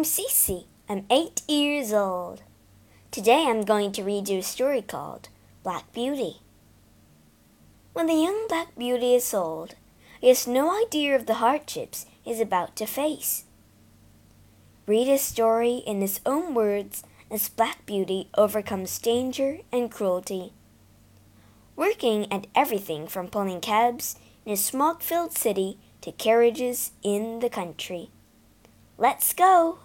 I'm Cece. I'm eight years old. Today I'm going to read you a story called Black Beauty. When the young Black Beauty is old, he has no idea of the hardships he's about to face. Read his story in his own words as Black Beauty overcomes danger and cruelty. Working at everything from pulling cabs in a smog filled city to carriages in the country. Let's go!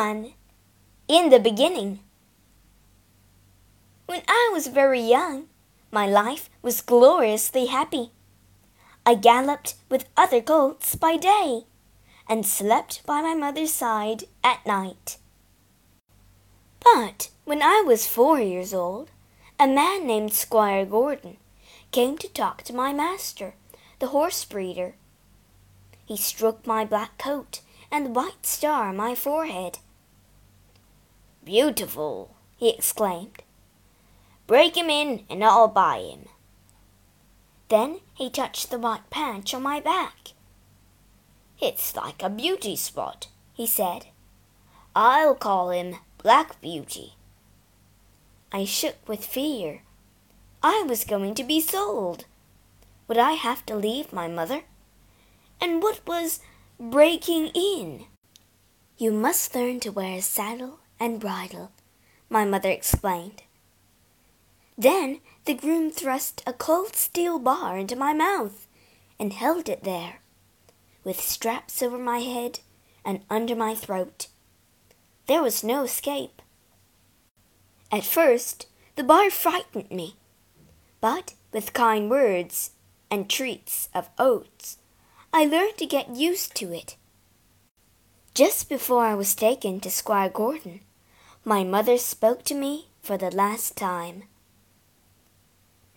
1 In the Beginning When I was very young, my life was gloriously happy. I galloped with other colts by day and slept by my mother's side at night. But when I was four years old, a man named Squire Gordon came to talk to my master, the horse breeder. He stroked my black coat and the white star on my forehead. Beautiful, he exclaimed. Break him in, and I'll buy him. Then he touched the white patch on my back. It's like a beauty spot, he said. I'll call him Black Beauty. I shook with fear. I was going to be sold. Would I have to leave my mother? And what was breaking in. You must learn to wear a saddle and bridle, my mother explained. Then the groom thrust a cold steel bar into my mouth and held it there, with straps over my head and under my throat. There was no escape. At first, the bar frightened me, but with kind words and treats of oats, I learned to get used to it. Just before I was taken to Squire Gordon, my mother spoke to me for the last time.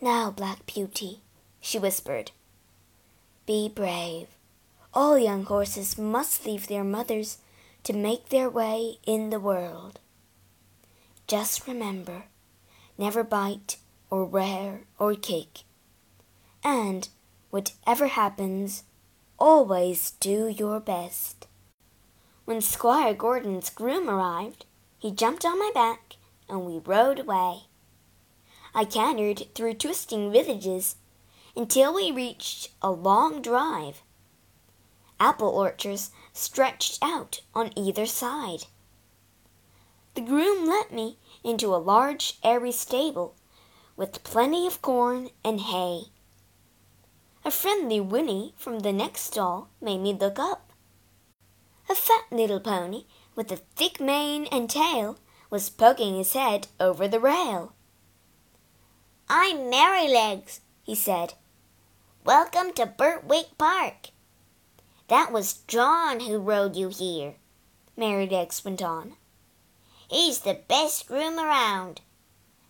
Now, Black Beauty, she whispered, be brave. All young horses must leave their mothers to make their way in the world. Just remember, never bite or rear or kick. And whatever happens, Always do your best. When Squire Gordon's groom arrived, he jumped on my back and we rode away. I cantered through twisting villages until we reached a long drive. Apple orchards stretched out on either side. The groom led me into a large, airy stable with plenty of corn and hay. A friendly whinny from the next stall made me look up. A fat little pony with a thick mane and tail was poking his head over the rail. I'm Merrylegs, he said. Welcome to Birtwick Park. That was John who rode you here, Merrylegs went on. He's the best groom around,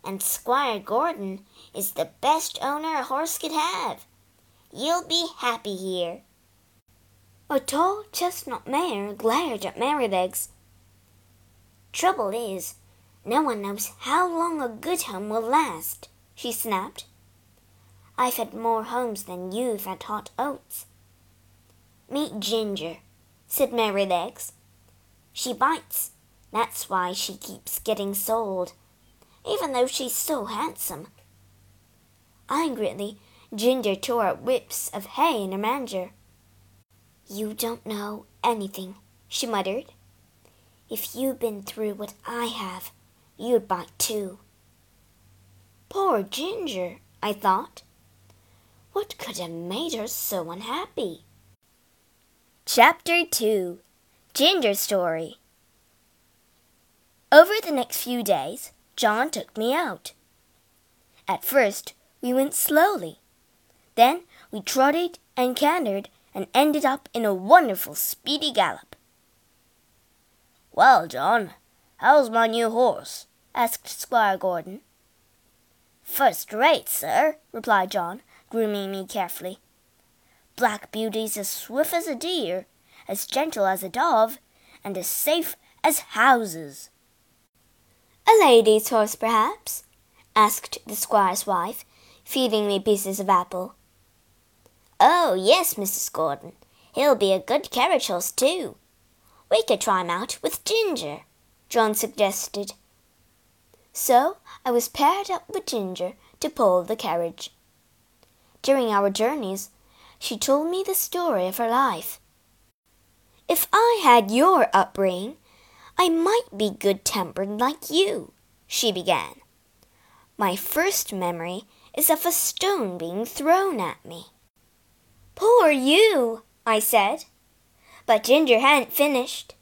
and Squire Gordon is the best owner a horse could have. You'll be happy here. A tall chestnut mare glared at Merrylegs. Trouble is, no one knows how long a good home will last, she snapped. I've had more homes than you've had hot oats. Meet Ginger, said Merrylegs. She bites. That's why she keeps getting sold, even though she's so handsome. Angrily, Ginger tore up whips of hay in her manger. You don't know anything, she muttered. If you'd been through what I have, you'd bite too. Poor Ginger, I thought. What could have made her so unhappy? Chapter 2 Ginger's Story. Over the next few days, John took me out. At first, we went slowly. Then we trotted and cantered and ended up in a wonderful speedy gallop. Well, John, how's my new horse? asked Squire Gordon. First rate, sir, replied John, grooming me carefully. Black Beauty's as swift as a deer, as gentle as a dove, and as safe as houses. A lady's horse, perhaps? asked the squire's wife, feeding me pieces of apple. Oh, yes, Mrs. Gordon. He'll be a good carriage horse, too. We could try him out with Ginger, John suggested. So I was paired up with Ginger to pull the carriage. During our journeys, she told me the story of her life. If I had your upbringing, I might be good tempered like you, she began. My first memory is of a stone being thrown at me. Poor you, I said. But Ginger hadn't finished.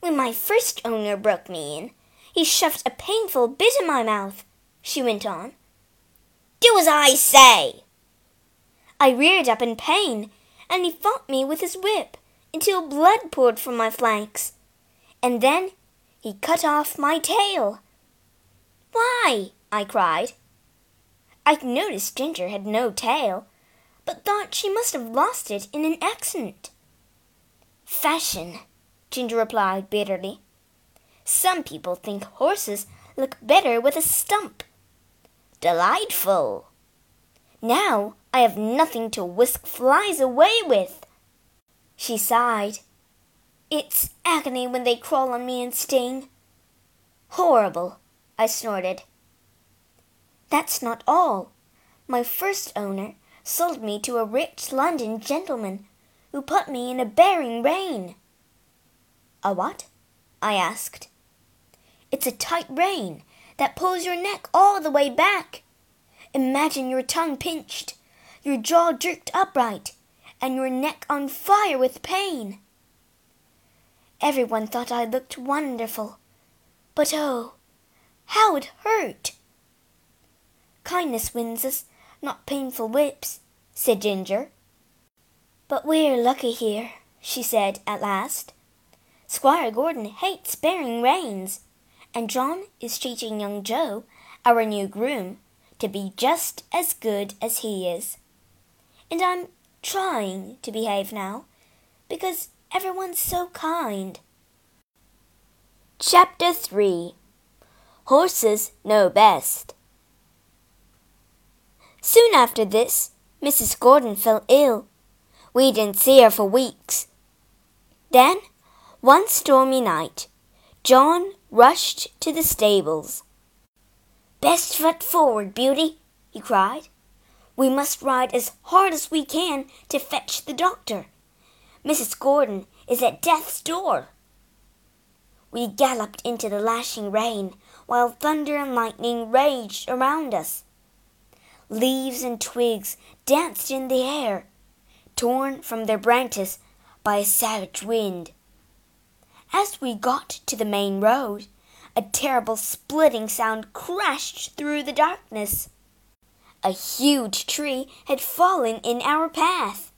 When my first owner broke me in, he shoved a painful bit in my mouth, she went on. Do as I say. I reared up in pain, and he fought me with his whip until blood poured from my flanks. And then he cut off my tail. Why? I cried. I noticed Ginger had no tail, but thought she must have lost it in an accident. Fashion, Ginger replied bitterly. Some people think horses look better with a stump. Delightful. Now I have nothing to whisk flies away with. She sighed. It's agony when they crawl on me and sting. Horrible, I snorted. That's not all. My first owner sold me to a rich London gentleman who put me in a bearing rein. A what? I asked. It's a tight rein that pulls your neck all the way back. Imagine your tongue pinched, your jaw jerked upright, and your neck on fire with pain. Everyone thought I looked wonderful, but oh, how it hurt! Kindness wins us, not painful whips, said Ginger. But we're lucky here, she said at last. Squire Gordon hates bearing reins and John is teaching young Joe, our new groom, to be just as good as he is. And I'm trying to behave now, because everyone's so kind. Chapter 3 Horses Know Best Soon after this, Mrs. Gordon fell ill. We didn't see her for weeks. Then, one stormy night, John rushed to the stables. Best foot forward, Beauty, he cried. We must ride as hard as we can to fetch the doctor. Mrs. Gordon is at death's door. We galloped into the lashing rain while thunder and lightning raged around us. Leaves and twigs danced in the air, torn from their branches by a savage wind. As we got to the main road, a terrible splitting sound crashed through the darkness. A huge tree had fallen in our path.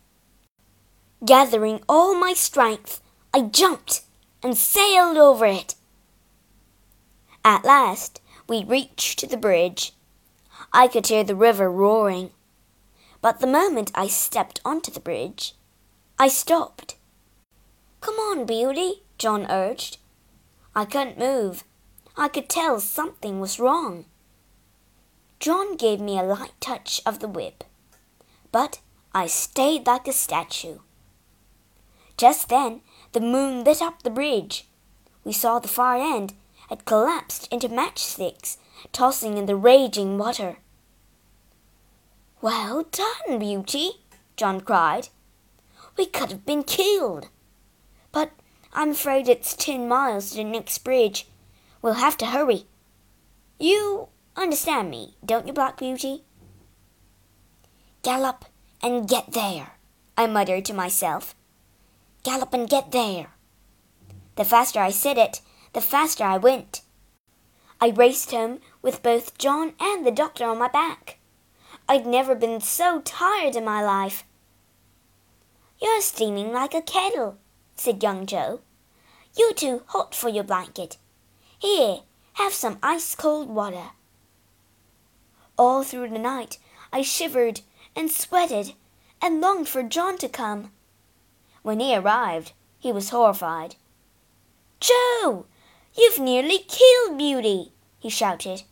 Gathering all my strength, I jumped and sailed over it. At last, we reached the bridge. I could hear the river roaring. But the moment I stepped onto the bridge, I stopped. Come on, Beauty, John urged. I couldn't move. I could tell something was wrong. John gave me a light touch of the whip, but I stayed like a statue. Just then the moon lit up the bridge. We saw the far end had collapsed into matchsticks, tossing in the raging water. Well done, Beauty, John cried. We could have been killed. But I'm afraid it's ten miles to the next bridge. We'll have to hurry. You understand me, don't you, Black Beauty? Gallop and get there, I muttered to myself. Gallop and get there. The faster I said it, the faster I went. I raced home with both John and the doctor on my back. I'd never been so tired in my life. You're steaming like a kettle, said young Joe. You're too hot for your blanket. Here, have some ice cold water. All through the night I shivered and sweated and longed for John to come. When he arrived, he was horrified. Joe, you've nearly killed Beauty, he shouted.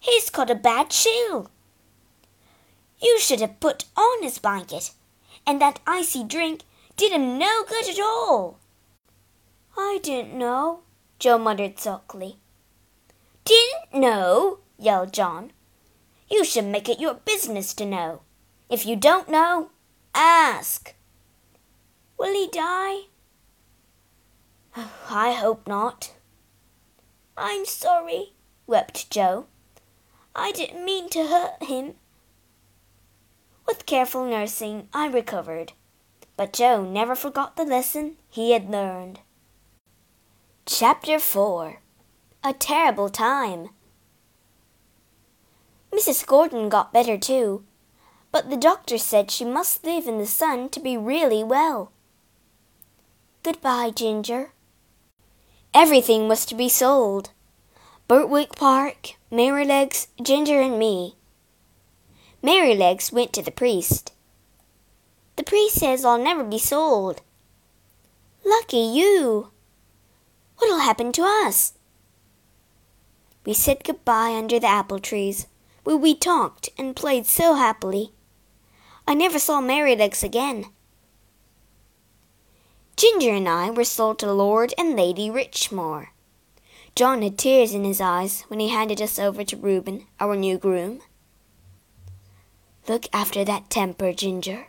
He's caught a bad chill. You should have put on his blanket, and that icy drink did him no good at all. I didn't know, Joe muttered sulkily. Didn't know? yelled John. You should make it your business to know. If you don't know, ask. Will he die? Oh, I hope not. I'm sorry, wept Joe. I didn't mean to hurt him. With careful nursing, I recovered, but Joe never forgot the lesson he had learned. Chapter 4 A Terrible Time Mrs. Gordon got better too, but the doctor said she must live in the sun to be really well. Goodbye, Ginger. Everything was to be sold. Birtwick Park, Merrylegs, Ginger, and me. Merrylegs went to the priest. The priest says I'll never be sold. Lucky you! What'll happen to us? We said goodbye under the apple trees, where we talked and played so happily. I never saw Merrylegs again. Ginger and I were sold to Lord and Lady Richmore. John had tears in his eyes when he handed us over to Reuben, our new groom. Look after that temper, Ginger.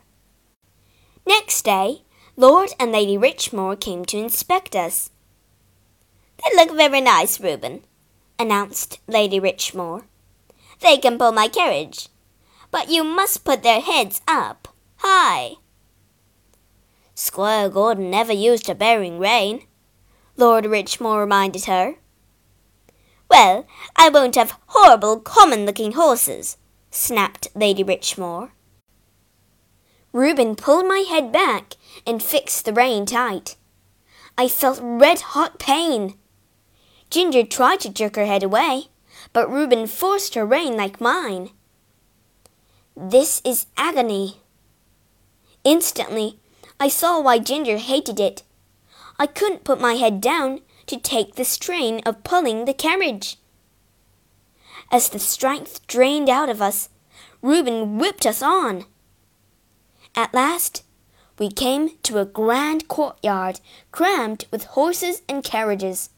Next day, Lord and Lady Richmore came to inspect us. They look very nice, Reuben, announced Lady Richmore. They can pull my carriage, but you must put their heads up, high. Squire Gordon never used a bearing rein, Lord Richmore reminded her. Well, I won't have horrible, common looking horses, snapped Lady Richmore. Reuben pulled my head back and fixed the rein tight. I felt red hot pain. Ginger tried to jerk her head away, but Reuben forced her rein like mine. This is agony. Instantly, I saw why Ginger hated it. I couldn't put my head down to take the strain of pulling the carriage. As the strength drained out of us, Reuben whipped us on. At last, we came to a grand courtyard crammed with horses and carriages.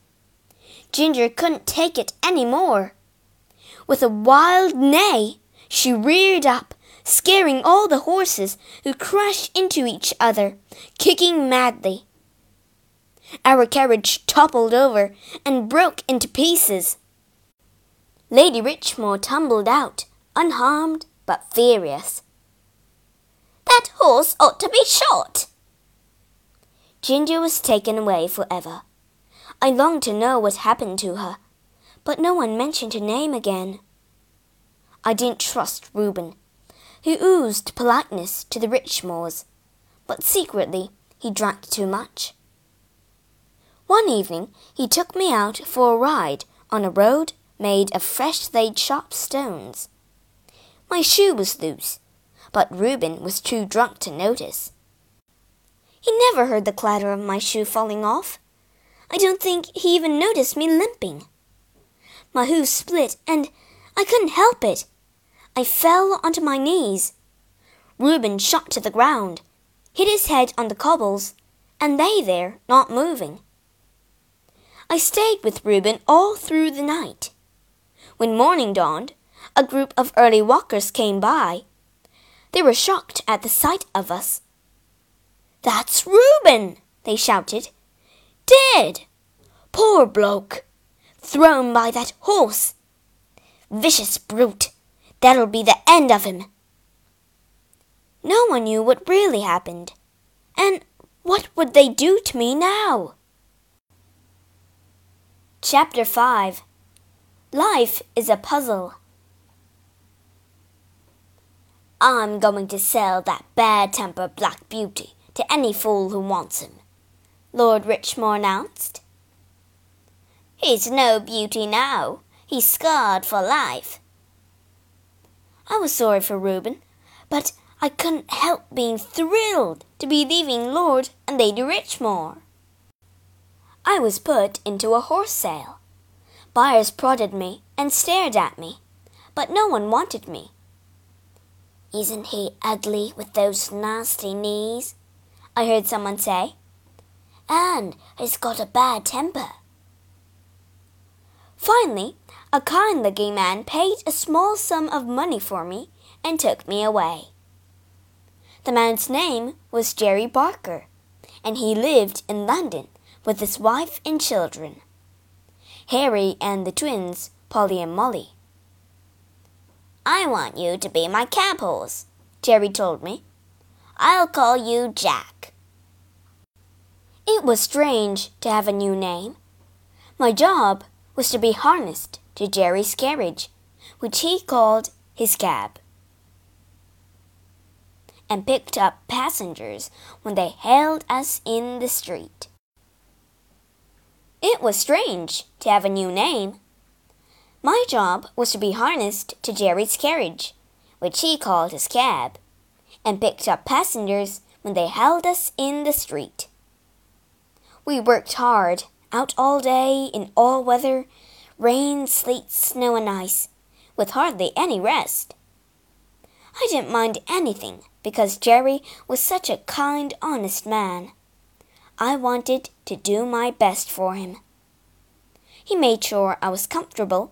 Ginger couldn't take it any more. With a wild neigh, she reared up scaring all the horses, who crashed into each other, kicking madly. Our carriage toppled over and broke into pieces. Lady Richmore tumbled out, unharmed but furious. That horse ought to be shot. Ginger was taken away forever. I longed to know what happened to her, but no one mentioned her name again. I didn't trust Reuben who oozed politeness to the Richmores, but secretly he drank too much. One evening he took me out for a ride on a road made of fresh laid sharp stones. My shoe was loose, but Reuben was too drunk to notice. He never heard the clatter of my shoe falling off. I don't think he even noticed me limping. My hoof split, and I couldn't help it. I fell onto my knees. Reuben shot to the ground, hit his head on the cobbles, and lay there, not moving. I stayed with Reuben all through the night. When morning dawned, a group of early walkers came by. They were shocked at the sight of us. That's Reuben, they shouted. Dead! Poor bloke! Thrown by that horse! Vicious brute! That'll be the end of him. No one knew what really happened. And what would they do to me now? Chapter 5 Life is a Puzzle. I'm going to sell that bad tempered Black Beauty to any fool who wants him, Lord Richmore announced. He's no beauty now. He's scarred for life. I was sorry for Reuben, but I couldn't help being thrilled to be leaving Lord and Lady Richmore. I was put into a horse sale. Buyers prodded me and stared at me, but no one wanted me. Isn't he ugly with those nasty knees? I heard someone say. And he's got a bad temper. Finally, a kind looking man paid a small sum of money for me and took me away. The man's name was Jerry Barker, and he lived in London with his wife and children, Harry and the twins, Polly and Molly. I want you to be my cab horse, Jerry told me. I'll call you Jack. It was strange to have a new name. My job was to be harnessed to Jerry's carriage, which he called his cab, and picked up passengers when they hailed us in the street. It was strange to have a new name. My job was to be harnessed to Jerry's carriage, which he called his cab, and picked up passengers when they held us in the street. We worked hard, out all day, in all weather, rain, sleet, snow, and ice, with hardly any rest. I didn't mind anything because Jerry was such a kind, honest man. I wanted to do my best for him. He made sure I was comfortable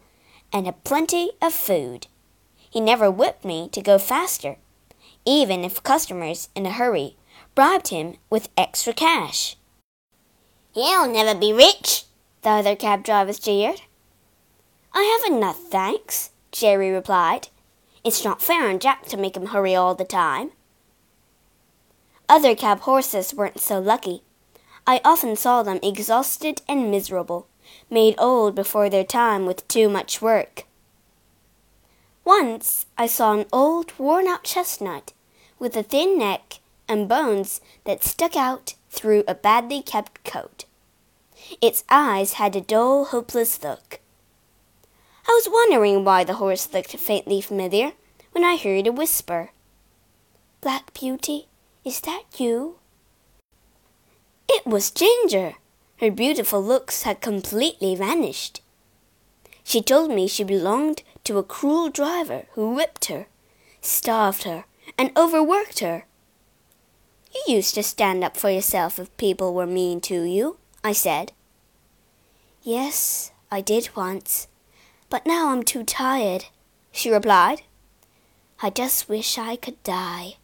and had plenty of food. He never whipped me to go faster, even if customers in a hurry bribed him with extra cash. You'll never be rich, the other cab drivers jeered. I have enough, thanks, Jerry replied. It's not fair on Jack to make him hurry all the time. Other cab horses weren't so lucky. I often saw them exhausted and miserable, made old before their time with too much work. Once I saw an old worn out chestnut with a thin neck and bones that stuck out through a badly kept coat. Its eyes had a dull, hopeless look. I was wondering why the horse looked faintly familiar when I heard a whisper. Black Beauty, is that you? It was Ginger. Her beautiful looks had completely vanished. She told me she belonged to a cruel driver who whipped her, starved her, and overworked her. You used to stand up for yourself if people were mean to you, I said. Yes, I did once, but now I'm too tired, she replied. I just wish I could die.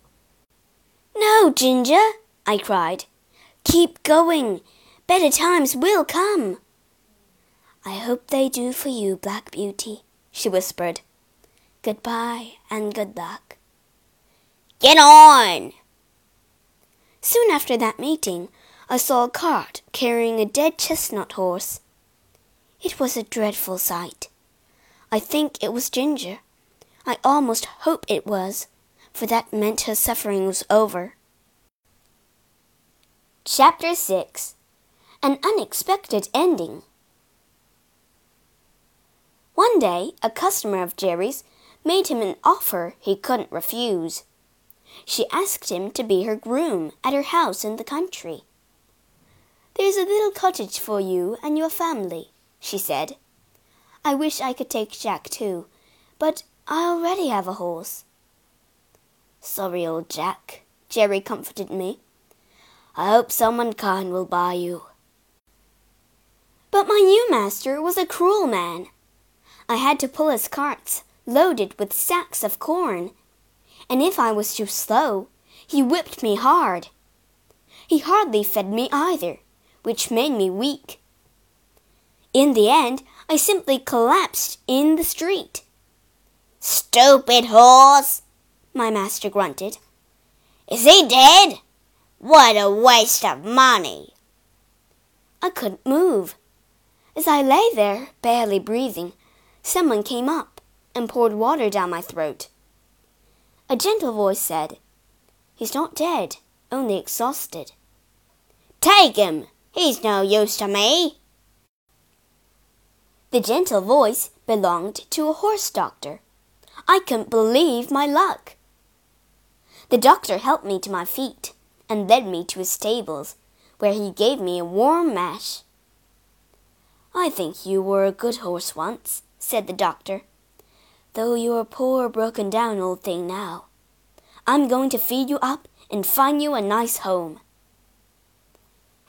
No, Ginger, I cried. Keep going. Better times will come. I hope they do for you, Black Beauty, she whispered. Goodbye and good luck. Get on! Soon after that meeting, I saw a cart carrying a dead chestnut horse. It was a dreadful sight. I think it was Ginger. I almost hope it was, for that meant her suffering was over. Chapter 6 An Unexpected Ending One day, a customer of Jerry's made him an offer he couldn't refuse. She asked him to be her groom at her house in the country. There's a little cottage for you and your family, she said. I wish I could take Jack too, but I already have a horse. Sorry, old Jack, Jerry comforted me. I hope someone kind will buy you. But my new master was a cruel man. I had to pull his carts loaded with sacks of corn, and if I was too slow, he whipped me hard. He hardly fed me either, which made me weak. In the end, I simply collapsed in the street. Stupid horse, my master grunted. Is he dead? What a waste of money! I couldn't move. As I lay there, barely breathing, someone came up and poured water down my throat. A gentle voice said, He's not dead, only exhausted. Take him! He's no use to me. The gentle voice belonged to a horse doctor. I couldn't believe my luck. The doctor helped me to my feet and led me to his stables, where he gave me a warm mash. I think you were a good horse once, said the doctor, though you're a poor, broken down old thing now. I'm going to feed you up and find you a nice home.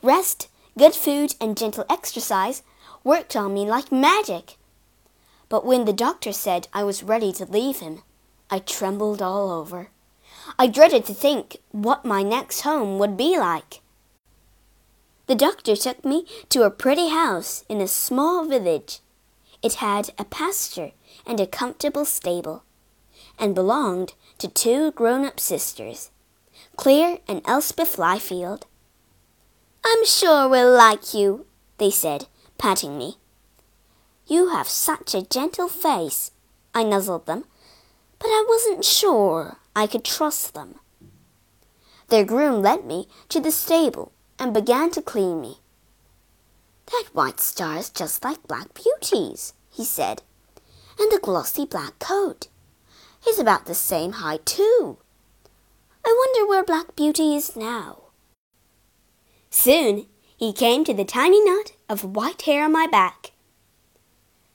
Rest, good food, and gentle exercise worked on me like magic. But when the doctor said I was ready to leave him, I trembled all over. I dreaded to think what my next home would be like. The doctor took me to a pretty house in a small village. It had a pasture and a comfortable stable, and belonged to two grown up sisters, Claire and Elspeth Lyfield. I'm sure we'll like you, they said, patting me. You have such a gentle face, I nuzzled them, but I wasn't sure I could trust them. Their groom led me to the stable and began to clean me. That white star is just like Black Beauty's, he said, and the glossy black coat. He's about the same height, too. I wonder where Black Beauty is now. Soon he came to the tiny knot of white hair on my back.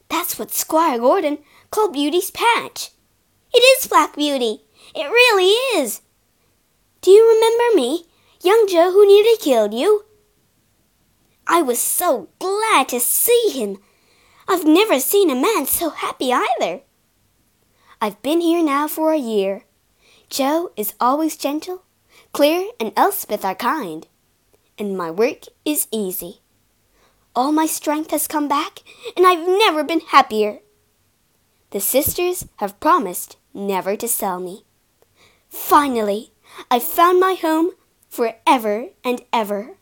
That's what Squire Gordon called Beauty's patch. It is Black Beauty. It really is. Do you remember me, young Joe who nearly killed you? I was so glad to see him. I've never seen a man so happy either. I've been here now for a year. Joe is always gentle, Claire and Elspeth are kind, and my work is easy. All my strength has come back, and I've never been happier. The sisters have promised never to sell me. Finally, I've found my home forever and ever.